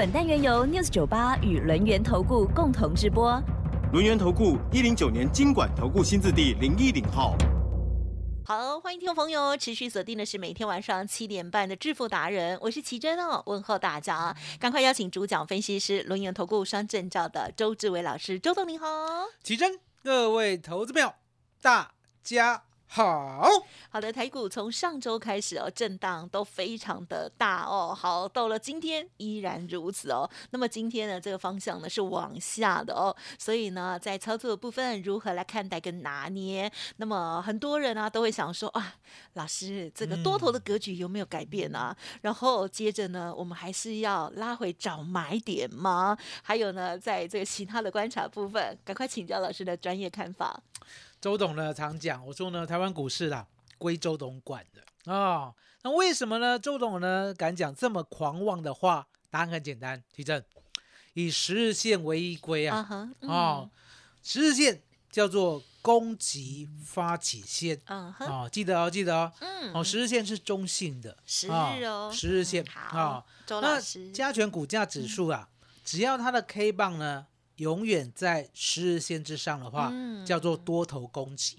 本单元由 News 九八与轮源投顾共同直播。轮源投顾一零九年经管投顾新字第零一零号。好，欢迎听众朋友持续锁定的是每天晚上七点半的致富达人，我是奇珍哦，问候大家，赶快邀请主讲分析师轮源投顾双证照的周志伟老师，周董您好，奇珍，各位投资朋友，大家。好好的，台股从上周开始哦，震荡都非常的大哦。好，到了今天依然如此哦。那么今天呢，这个方向呢是往下的哦。所以呢，在操作的部分如何来看待跟拿捏？那么很多人啊都会想说啊，老师，这个多头的格局有没有改变啊？然后接着呢，我们还是要拉回找买点吗？还有呢，在这个其他的观察部分，赶快请教老师的专业看法。周董呢常讲，我说呢，台湾股市啦归周董管的啊。那为什么呢？周董呢敢讲这么狂妄的话？答案很简单，提正，以十日线为依归啊。哦，十日线叫做攻击发起线。嗯哼。哦，记得哦，记得哦。嗯。哦，十日线是中性的。十日哦。十日线。好。周老师。加权股价指数啊，只要它的 K 棒呢。永远在十日线之上的话，叫做多头攻击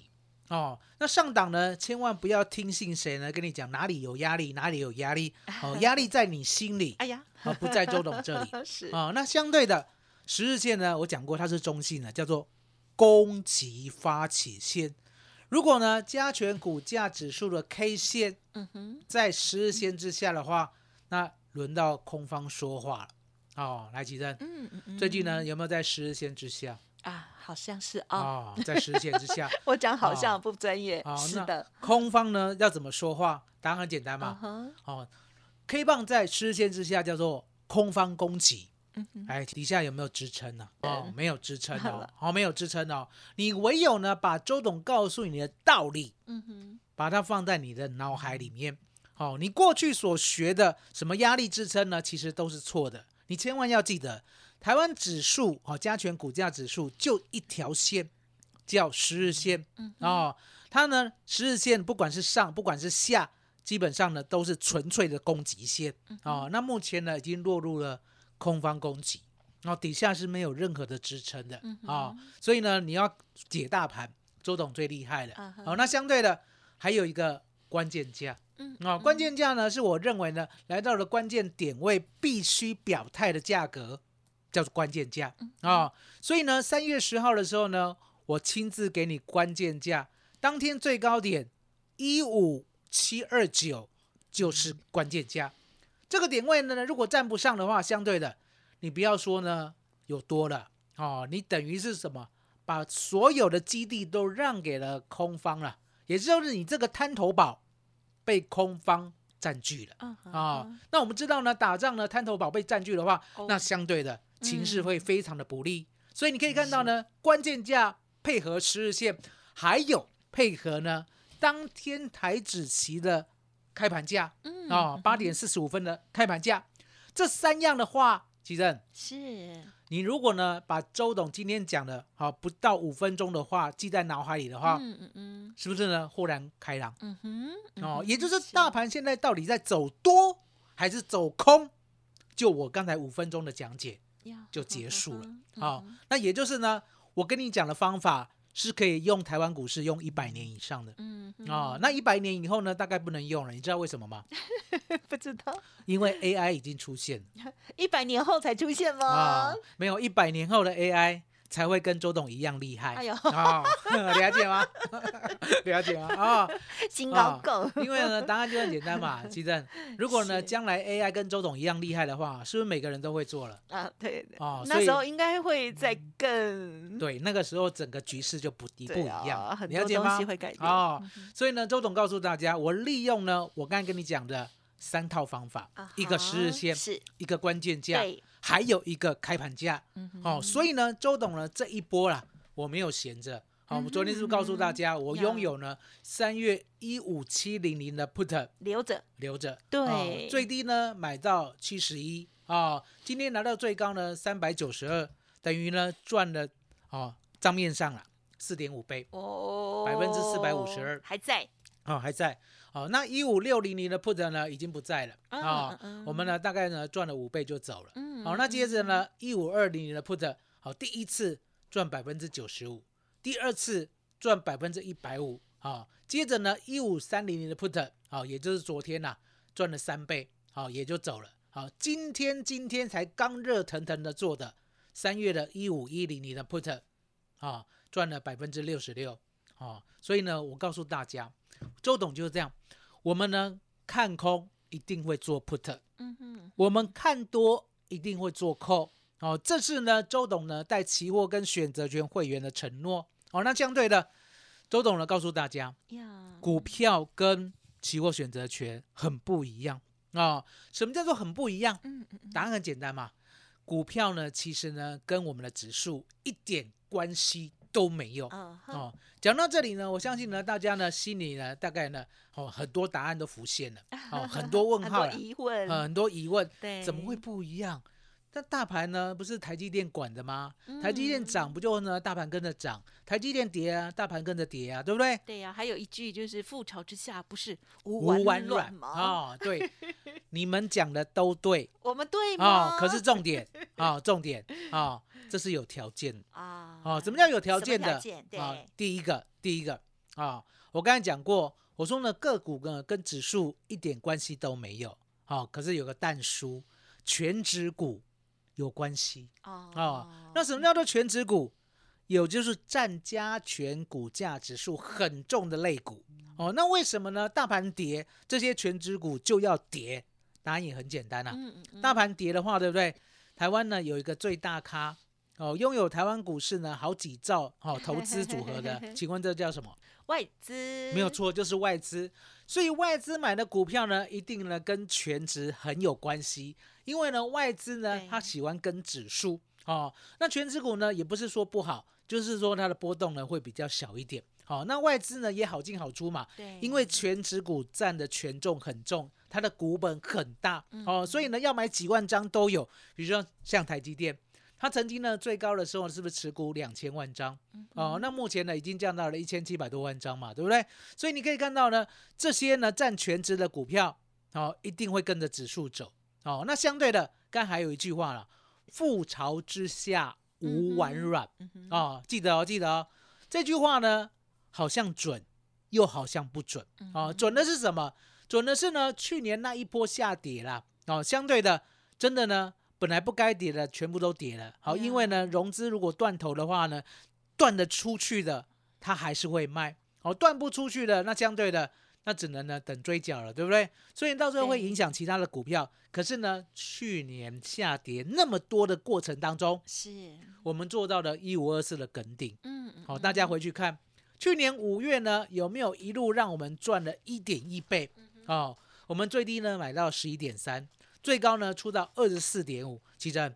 哦。那上档呢，千万不要听信谁呢跟你讲哪里有压力，哪里有压力哦，压力在你心里，哎呀，不在周董这里 是哦。那相对的十日线呢，我讲过它是中性的，叫做攻击发起线。如果呢加权股价指数的 K 线，嗯哼，在十日线之下的话，那轮到空方说话了。哦，来吉正，嗯嗯嗯，最近呢有没有在十日线之下啊？好像是哦，在十日线之下。我讲好像不专业，是的。空方呢要怎么说话？答案很简单嘛。哦，K 棒在十日线之下叫做空方攻击。嗯哎，底下有没有支撑呢？哦，没有支撑哦，哦，没有支撑哦。你唯有呢把周董告诉你的道理，嗯哼，把它放在你的脑海里面。哦，你过去所学的什么压力支撑呢？其实都是错的。你千万要记得，台湾指数哦，加权股价指数就一条线，叫十日线哦。它呢，十日线不管是上，不管是下，基本上呢都是纯粹的攻击线哦。那目前呢，已经落入了空方攻击，然后底下是没有任何的支撑的啊。所以呢，你要解大盘，周董最厉害的哦。那相对的，还有一个关键价。啊，关键价呢，是我认为呢，来到了关键点位必须表态的价格，叫做关键价啊。所以呢，三月十号的时候呢，我亲自给你关键价，当天最高点一五七二九就是关键价。这个点位呢，如果站不上的话，相对的，你不要说呢有多了哦，你等于是什么，把所有的基地都让给了空方了，也就是你这个滩头堡。被空方占据了。啊！那我们知道呢，打仗呢，滩头堡被占据的话，那相对的情势会非常的不利。所以你可以看到呢，关键价配合十日线，还有配合呢当天台指期的开盘价。啊，八点四十五分的开盘价，这三样的话，其实是。你如果呢，把周董今天讲的好不到五分钟的话记在脑海里的话，嗯嗯嗯，是不是呢？豁然开朗，嗯哼，哦，也就是大盘现在到底在走多还是走空？就我刚才五分钟的讲解就结束了，好，那也就是呢，我跟你讲的方法。是可以用台湾股市用一百年以上的，嗯啊，那一百年以后呢，大概不能用了，你知道为什么吗？不知道，因为 AI 已经出现，一百年后才出现吗？啊，没有，一百年后的 AI。才会跟周董一样厉害。哎呦，啊，了解吗？了解吗？啊，金高够。因为呢，答案就很简单嘛。其实，如果呢，将来 AI 跟周董一样厉害的话，是不是每个人都会做了？啊，对。哦，那时候应该会再更。对，那个时候整个局势就不一不一样。很多东西会改变。哦，所以呢，周董告诉大家，我利用呢，我刚才跟你讲的三套方法，啊一个十日线，是一个关键价，对，还有一个开盘价。嗯哦，所以呢，周董呢这一波啦，我没有闲着。好、我昨天是不是告诉大家，我拥有呢三月一五七零零的 put 留着，留着，对。哦最低呢买到七十一。啊，今天拿到最高呢三百九十二，等于呢赚了哦账面上了四点五倍。哦。百分之四百五十二。还在，哦还在。哦，那一五六零零的 put 呢已经不在了。嗯啊、嗯。我们呢大概呢赚了五倍就走了，嗯好、那接着呢一五二零年的 put 好第一次赚百分之九十五，第二次赚百分之一百五啊，接着呢一五三零年的 put 好、也就是昨天呐、赚了三倍，好、也就走了。好，今天今天才刚热腾腾的做的三月的一五一零年的 put 啊，赚了百分之六十六啊，所以呢，我告诉大家，周董就是这样，我们呢看空一定会做 put，嗯哼，我们看多一定会做 call。哦，这是呢周董呢带期货跟选择权会员的承诺。哦，那相对的，周董呢告诉大家，股票跟期货选择权很不一样啊、哦。什么叫做很不一样？嗯嗯嗯，答案很简单嘛，股票呢其实呢跟我们的指数一点关系都没有。哦，讲到这里呢，我相信呢，大家呢心里呢大概呢，哦，很多答案都浮现了，哦，很多问 很多号了，疑问，呃很多疑问，对，怎么会不一样？那大盘呢，不是台积电管的吗？嗯台积电涨不就呢，大盘跟着涨；台积电跌啊，大盘跟着跌啊，对不对？对呀、还有一句就是“覆巢之下不是无无完完卵吗？哦，对，你们讲的都对我们对吗？哦，可是重点啊、重点啊、这是有条件的啊，哦。什么叫有条件的？对，啊、第一个，第一个啊、我刚才讲过，我说呢，个股呢跟指数一点关系都没有，好、可是有个但书，全指股有关系哦哦。那什么叫做全指股？有就是占加权股价指数很重的类股哦。那为什么呢？大盘跌，这些全指股就要跌？答案也很简单啊。嗯嗯嗯大盘跌的话，对不对？台湾呢有一个最大咖哦，拥有台湾股市呢好几兆哦投资组合的，请问这叫什么？外资没有，错，就是外资。所以外资买的股票呢，一定呢跟全值很有关系，因为呢外资呢对它喜欢跟指数哦。那全指股呢也不是说不好，就是说它的波动呢会比较小一点。好、那外资呢也好进好出嘛，对，因为全指股占的权重很重，它的股本很大嗯哦，所以呢要买几万张都有。比如说像台积电，它曾经呢最高的时候是不是持股两千万张？嗯哦，那目前呢已经降到了一千七百多万张嘛，对不对？所以你可以看到呢，这些呢占全值的股票哦，一定会跟着指数走哦。那相对的，刚才还有一句话了，覆巢之下无完卵。嗯哼哦，记得哦，记得哦，这句话呢，好像准，又好像不准嗯哦。准的是什么？准的是呢，去年那一波下跌啦，哦，相对的，真的呢，本来不该跌的全部都跌了。好，因为呢，融资如果断头的话呢，断得出去的，它还是会卖；好，断不出去的，那相对的，那只能呢等追缴了，对不对？所以到最后会影响其他的股票。可是呢，去年下跌那么多的过程当中，是，我们做到了一五二四的梗顶。嗯，嗯好、大家回去看，去年五月呢有没有一路让我们赚了一点一倍？哦，我们最低呢买到十一点三，最高呢出到二十四点五。奇珍，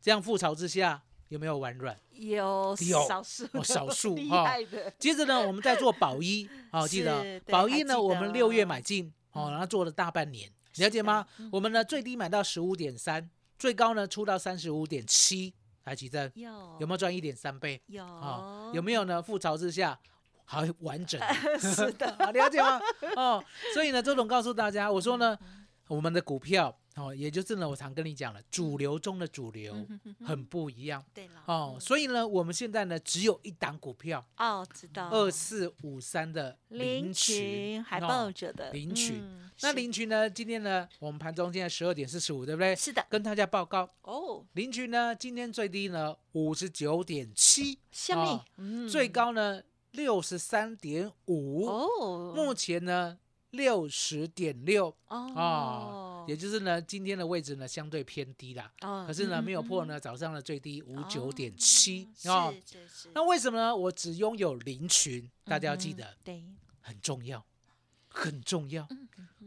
这样覆巢之下有没有完软？有有少数哦少数 厉哈害的，接着呢，我们再做宝一，哦，记得是哦宝一呢，我们六月得买进，哦，嗯然后做了大半年，了解吗？我们呢最低买到十五点三，最高呢出到三十五点七。来，奇珍有有没有赚一点三倍？有啊、有没有呢？覆巢之下，好完整，是的，好了解吗？哦，所以呢，周董告诉大家，我说呢，我们的股票哦，也就是呢，我常跟你讲了，主流中的主流很不一样。对了哦，所以呢，我们现在呢只有一档股票，哦，知道。二四五三的林群群还哦抱着的林群嗯那是。林群呢，今天呢，我们盘中现在十二点四十五，对不对？是的。跟大家报告，哦，林群呢，今天最低呢五十九点七，下最高呢六十三点五，哦，目前呢六十点六。啊哦，也就是呢今天的位置呢相对偏低啦，哦可是呢嗯没有破嗯。呢早上的最低五嗯九点七哦啊。是是是，那为什么呢？我只拥有零群，大家要记嗯得对，很重要，很重要，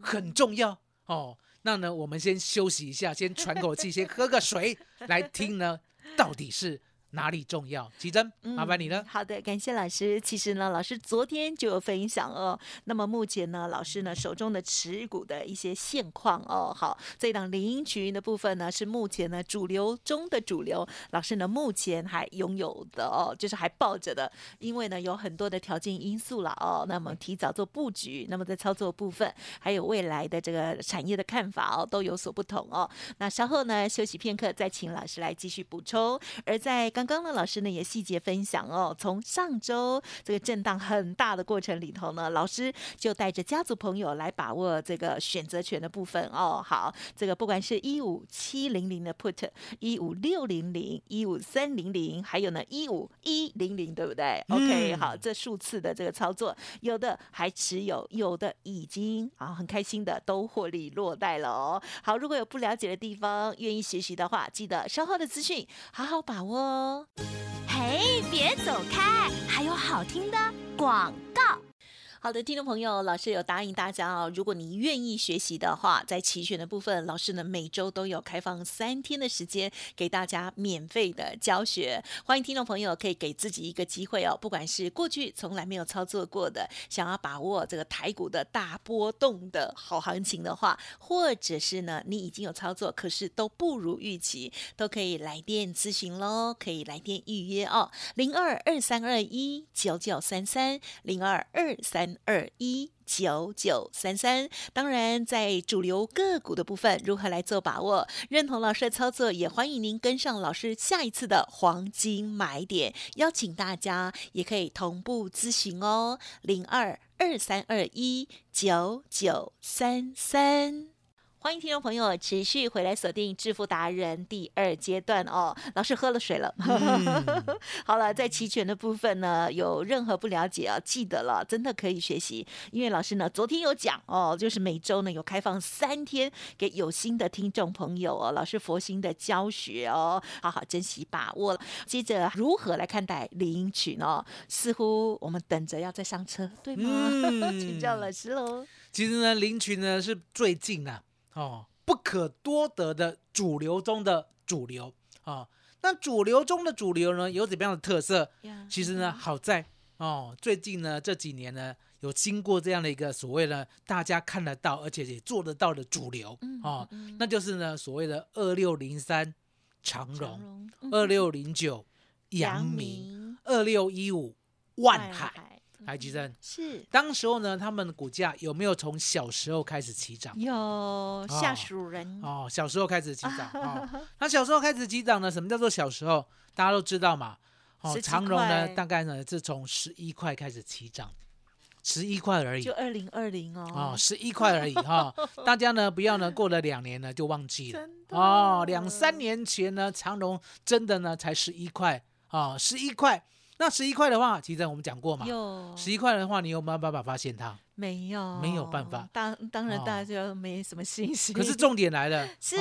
很重要。哦，那呢，我们先休息一下，先喘口气，先喝个水，来听呢，到底是。哪里重要？奇珍，麻烦你了。好的，感谢老师。其实呢，老师昨天就有分享哦。那么目前呢，老师呢手中的持股的一些现况哦。好，这档林群的部分呢，是目前呢主流中的主流。老师呢目前还拥有的哦，就是还抱着的。因为呢有很多的条件因素了哦。那么提早做布局，那么在操作部分，还有未来的这个产业的看法哦，都有所不同哦。那稍后呢休息片刻，再请老师来继续补充。而在刚刚呢，老师呢也细节分享哦。从上周这个震荡很大的过程里头呢，老师就带着家族朋友来把握这个选择权的部分哦。好，这个不管是一五七零零的 put，一五六零零，一五三零零，还有呢一五一零零，对不对？OK，好，这数次的这个操作，有的还持有，有的已经啊很开心的都获利落袋了哦。好，如果有不了解的地方，愿意学习的话，记得稍后的资讯好好把握哦。嘿，别走开，还有好听的广告。好的，听众朋友，老师有答应大家哦，如果你愿意学习的话，在期选的部分，老师呢每周都有开放三天的时间给大家免费的教学。欢迎听众朋友可以给自己一个机会哦，不管是过去从来没有操作过的，想要把握这个台股的大波动的好行情的话，或者是呢你已经有操作，可是都不如预期，都可以来电咨询喽，可以来电预约哦，零二二三二一九九三三零二二三。二一九九三三，当然在主流个股的部分，如何来做把握？认同老师的操作，也欢迎您跟上老师下一次的黄金买点。邀请大家也可以同步咨询哦，零二二三二一九九三三。欢迎听众朋友持续回来锁定《致富达人》第二阶段哦。老师喝了水了，好了，在期权的部分呢，有任何不了解啊，记得了，真的可以学习。因为老师呢，昨天有讲哦，就是每周呢有开放三天给有心的听众朋友哦，老师佛心的教学哦，好好珍惜把握。接着如何来看待林群哦？似乎我们等着要再上车，对吗？请教老师喽。其实呢，林群呢是最近啊。哦，不可多得的主流中的主流啊！那主流中的主流呢，有怎么样的特色？其实呢，好在哦，最近呢这几年呢，有经过这样的一个所谓的大家看得到，而且也做得到的主流哦，那就是呢所谓的二六零三长荣，二六零九阳明，二六一五万海。台积电是，当时候呢，他们的股价有没有从小时候开始起涨？有，下属人哦，小时候开始起涨哦。那小时候开始起涨呢？什么叫做小时候？大家都知道嘛。哦，长荣呢，大概呢是从十一块开始起涨，十一块而已。就二零二零哦。哦，十一块而已哈。大家呢不要呢过了两年呢就忘记了。哦，两三年前呢，长荣真的呢才十一块啊，十一块。那十一块的话，其实我们讲过嘛。有十一块的话，你有没有办法发现它？没有，没有办法。当当然，大家就没什么信心。可是重点来了，是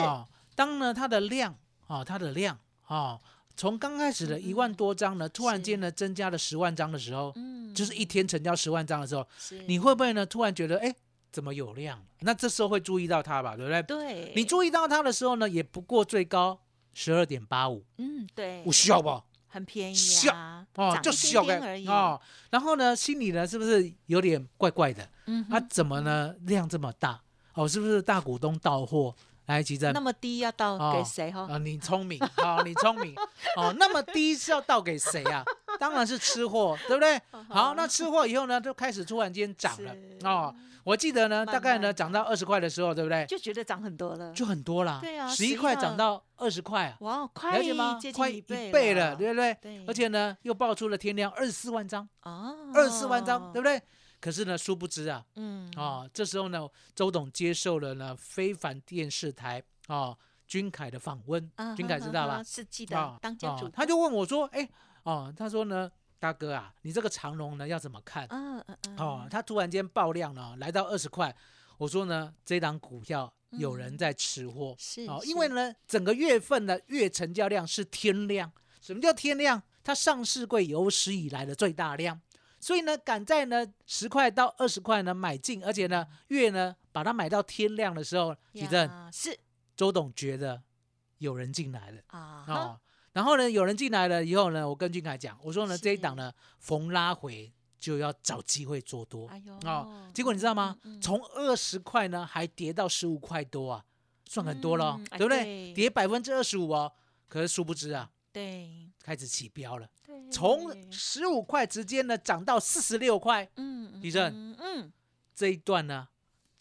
当呢它的量啊，它的量啊，从刚开始的一万多张呢，突然间呢增加了十万张的时候，嗯，就是一天成交十万张的时候，你会不会呢突然觉得，哎，怎么有量？那这时候会注意到它吧，对不对？对。你注意到它的时候呢，也不过最高十二点八五。嗯，对。我需要不？很便宜啊，哦，就小个而已哦。然后呢，心里呢是不是有点怪怪的？嗯，他怎么呢量这么大？哦，是不是大股东到货？来，吉珍，那么低要到给谁哈？啊，你聪明，好，你聪明，哦，那么低是要倒给谁啊？当然是吃货，对不对？好，那吃货以后呢，就开始突然间涨了哦。我记得呢，大概呢涨到二十块的时候，对不对？就觉得涨很多了，就很多了。对啊，十一块涨到二十块，哇，快吗？快一倍了，对不对？对。而且呢，又爆出了天量二十四万张哦，二十四万张，对不对？可是呢，殊不知啊，嗯，啊，这时候呢，周董接受了呢非凡电视台啊君凯的访问，君凯知道吧？是记得当家主，他就问我说，哎，哦，他说呢。大哥啊，你这个长龙呢要怎么看？嗯嗯嗯。哦，他突然间爆量了，来到二十块。我说呢，这档股票有人在吃货。是哦，因为呢，整个月份的月成交量是天量。什么叫天量？它上市柜有史以来的最大量。所以呢，赶在呢十块到二十块呢买进，而且呢月呢把它买到天亮的时候，吉正呀是周董觉得有人进来了啊，哦。然后呢，有人进来了以后呢，我跟俊凯讲，我说呢，是这一档呢逢拉回就要找机会做多哎呦哦。结果你知道吗嗯嗯？从二十块呢还跌到十五块多啊，算很多了哦嗯，哎对不对对？跌百分之二十五哦。可是殊不知啊，对开始起标了，对，从十五块直接呢涨到四十六块，嗯李正嗯嗯这一段呢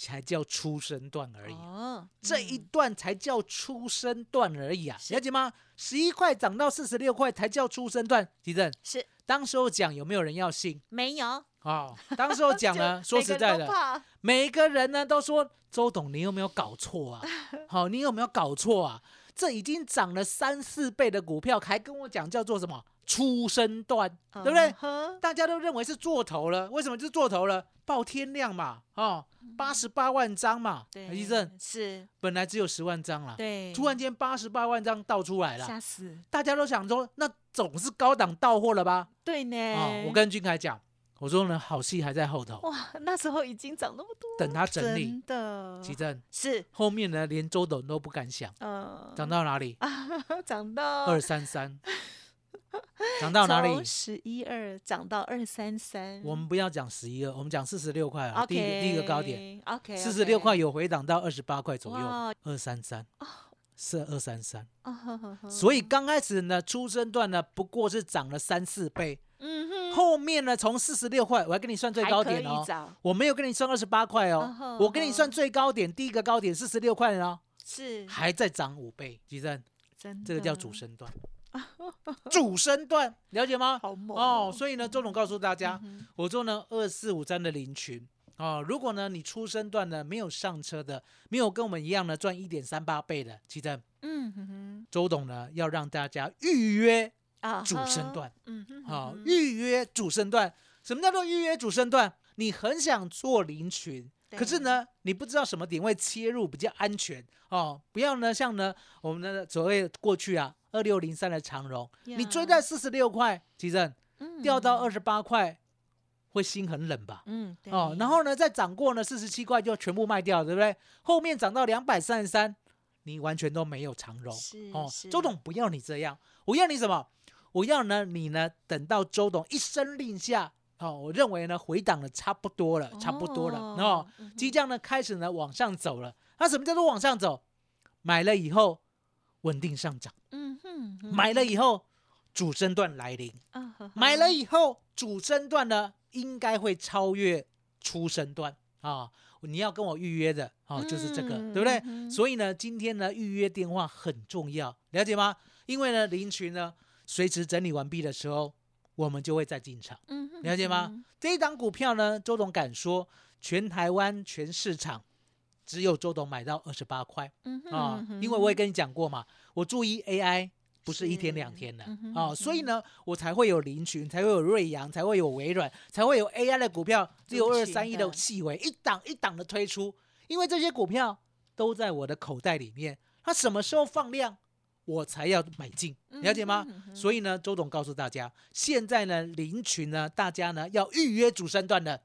才叫出生段而已。哦，这一嗯段才叫出生段而已啊，了解吗？十一块涨到四十六块才叫出生段，地震。是当时候讲有没有人要信没有，哦，当时候讲呢，说实在的，的，每个人呢都说周董你有没有搞错啊？好、你有没有搞错啊？这已经涨了三四倍的股票，还跟我讲叫做什么？出生段，对不对？大家都认为是做头了，为什么？就是做头了？报天量嘛，哦，八十八万张嘛，对，地震是，本来只有十万张啦，对，突然间八十八万张倒出来了，吓死，大家都想说，那总是高档到货了吧？对呢，啊、我跟君凯讲，我说呢，好戏还在后头，哇，那时候已经涨那么多，等它整理真。的奇正是，后面呢，连周董都不敢想，嗯，涨到哪里？涨 到二三三，涨到哪里？十一二涨到二三三，我们不要讲十一二，我们讲四十六块啊，第一个第一个高点，，OK，四十六块有回档到二十八块左右哇，二三三是二三三，哦，所以刚开始呢，出生段呢不过是涨了三四倍，后面呢从四十六块，我还跟你算最高点哦。我没有跟你算二十八块嗯哦哼，我跟你算最高点，第一个高点四十六块哦，是。还在涨五倍，吉正，真的，这个叫主升段，主升段，了解吗？好猛哦，所以呢，周董告诉大家，嗯我说呢，二四五三的林群哦，如果呢你出生段呢没有上车的，没有跟我们一样呢赚一点三八倍的，其实嗯哼哼。周董呢要让大家预约啊主升段，嗯哼好、预约主升段。什么叫做预约主升段？你很想做林群，可是呢，你不知道什么点位切入比较安全哦。不要呢，像呢我们的所谓过去啊，二六零三的长荣，你追在四十六块，其实掉到二十八块，会心很冷吧？嗯对哦，然后呢，再涨过呢四十七块就全部卖掉，对不对？后面涨到两百三十三，你完全都没有长荣是哦是。周董不要你这样，我要你什么？我要呢你呢等到周董一声令下，哦，我认为呢回档的差不多了，差不多了哦即将呢开始呢往上走了。那什么叫做往上走？买了以后稳定上涨，嗯哼哼买了以后主升段来临。啊呵呵买了以后，主升段呢应该会超越初升段啊。你要跟我预约的哦，就是这个，嗯对不对？嗯所以呢，今天呢预约电话很重要，了解吗？因为呢，林群呢随时整理完毕的时候，我们就会再进场，嗯哼了解吗？嗯这一档股票呢，周董敢说，全台湾全市场只有周董买到二十八块。啊因为我也跟你讲过嘛，我注意 AI。不是一天是两天的啊，所以呢，我才会有林群，才会有瑞阳，才会有微软，才会有 AI 的股票六二三一的细微一档一档的推出，因为这些股票都在我的口袋里面，它什么时候放量，我才要买进，了解吗？嗯所以呢，周董告诉大家，现在呢，林群呢，大家呢要预约主升段的，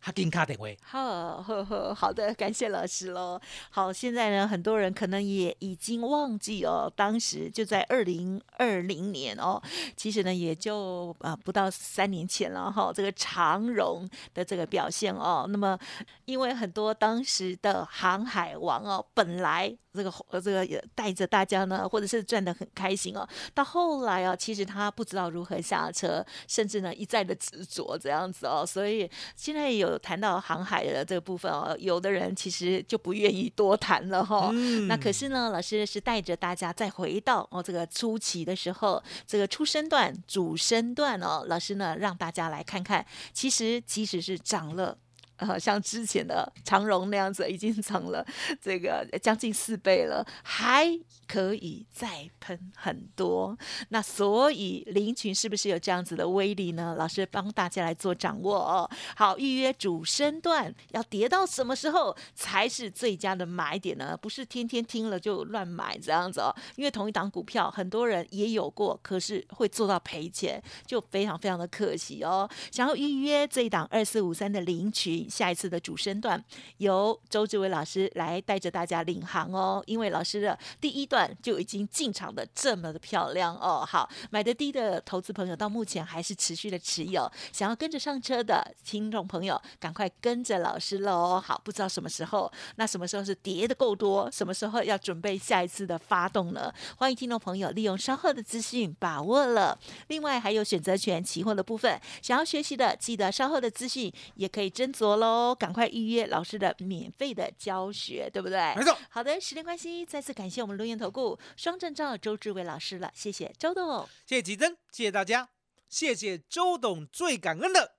哈金卡点位。好，呵呵，好的，感谢老师喽。好，现在呢，很多人可能也已经忘记哦，当时就在二零二零年哦，其实呢，也就啊、不到三年前了哈、这个长荣的这个表现哦，那么因为很多当时的航海王哦，本来这个呃这个也带着大家呢，或者是赚得很开心哦，到后来啊，其实他不知道如何下车，甚至呢一再的执着这样子哦，所以现在有谈到航海的这个部分哦，有的人其实就不愿意多谈了哈、嗯那可是呢，老师是带着大家再回到哦这个初期的时候，这个初升段、主升段哦，老师呢让大家来看看，其实即使是涨了。呃，像之前的长荣那样子，已经涨了这个将近四倍了，还可以再喷很多。那所以林群是不是有这样子的威力呢？老师帮大家来做掌握哦。好，预约主升段要跌到什么时候才是最佳的买点呢？不是天天听了就乱买这样子哦。因为同一档股票，很多人也有过，可是会做到赔钱，就非常非常的可惜哦。想要预约这一档二四五三的林群，下一次的主升段，由周志伟老师来带着大家领航哦。因为老师的第一段就已经进场的这么的漂亮哦。好，买的低的投资朋友到目前还是持续的持有，想要跟着上车的听众朋友，赶快跟着老师喽。好，不知道什么时候，那什么时候是跌的够多，什么时候要准备下一次的发动呢？欢迎听众朋友利用稍后的资讯把握了。另外还有选择权期货的部分，想要学习的，记得稍后的资讯也可以斟酌喽，赶快预约老师的免费的教学，对不对？没错。好的，时间关系，再次感谢我们录音投顾双证照周志伟老师了，谢谢周董，谢谢吉珍，谢谢大家，谢谢周董，最感恩的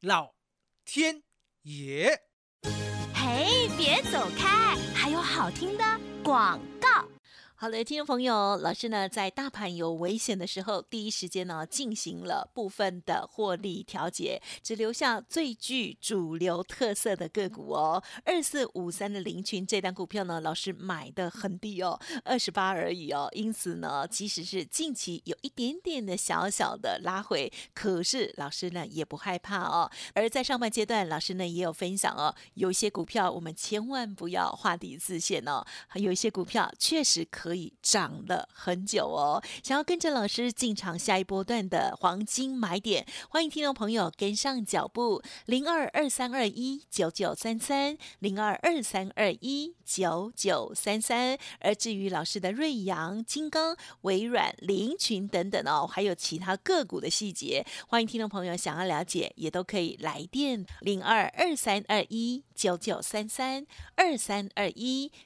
老天爷。嘿，别走开，还有好听的广告。好的，听众朋友，老师呢在大盘有危险的时候，第一时间呢进行了部分的获利调节，只留下最具主流特色的个股哦。二四五三的林群这单股票呢，老师买的很低哦，二十八而已哦。因此呢，即使是近期有一点点的小小的拉回，可是老师呢也不害怕哦。而在上半阶段，老师呢也有分享哦，有一些股票我们千万不要画底自限哦，有一些股票确实可。可以涨了很久哦！想要跟着老师进场下一波段的黄金买点，欢迎听众朋友跟上脚步，零二二三二一九九三三，零二二三二一九九三三。而至于老师的瑞阳、金刚、微软、林群等等哦，还有其他个股的细节，欢迎听众朋友想要了解，也都可以来电零二二三二一九九三三二三二一。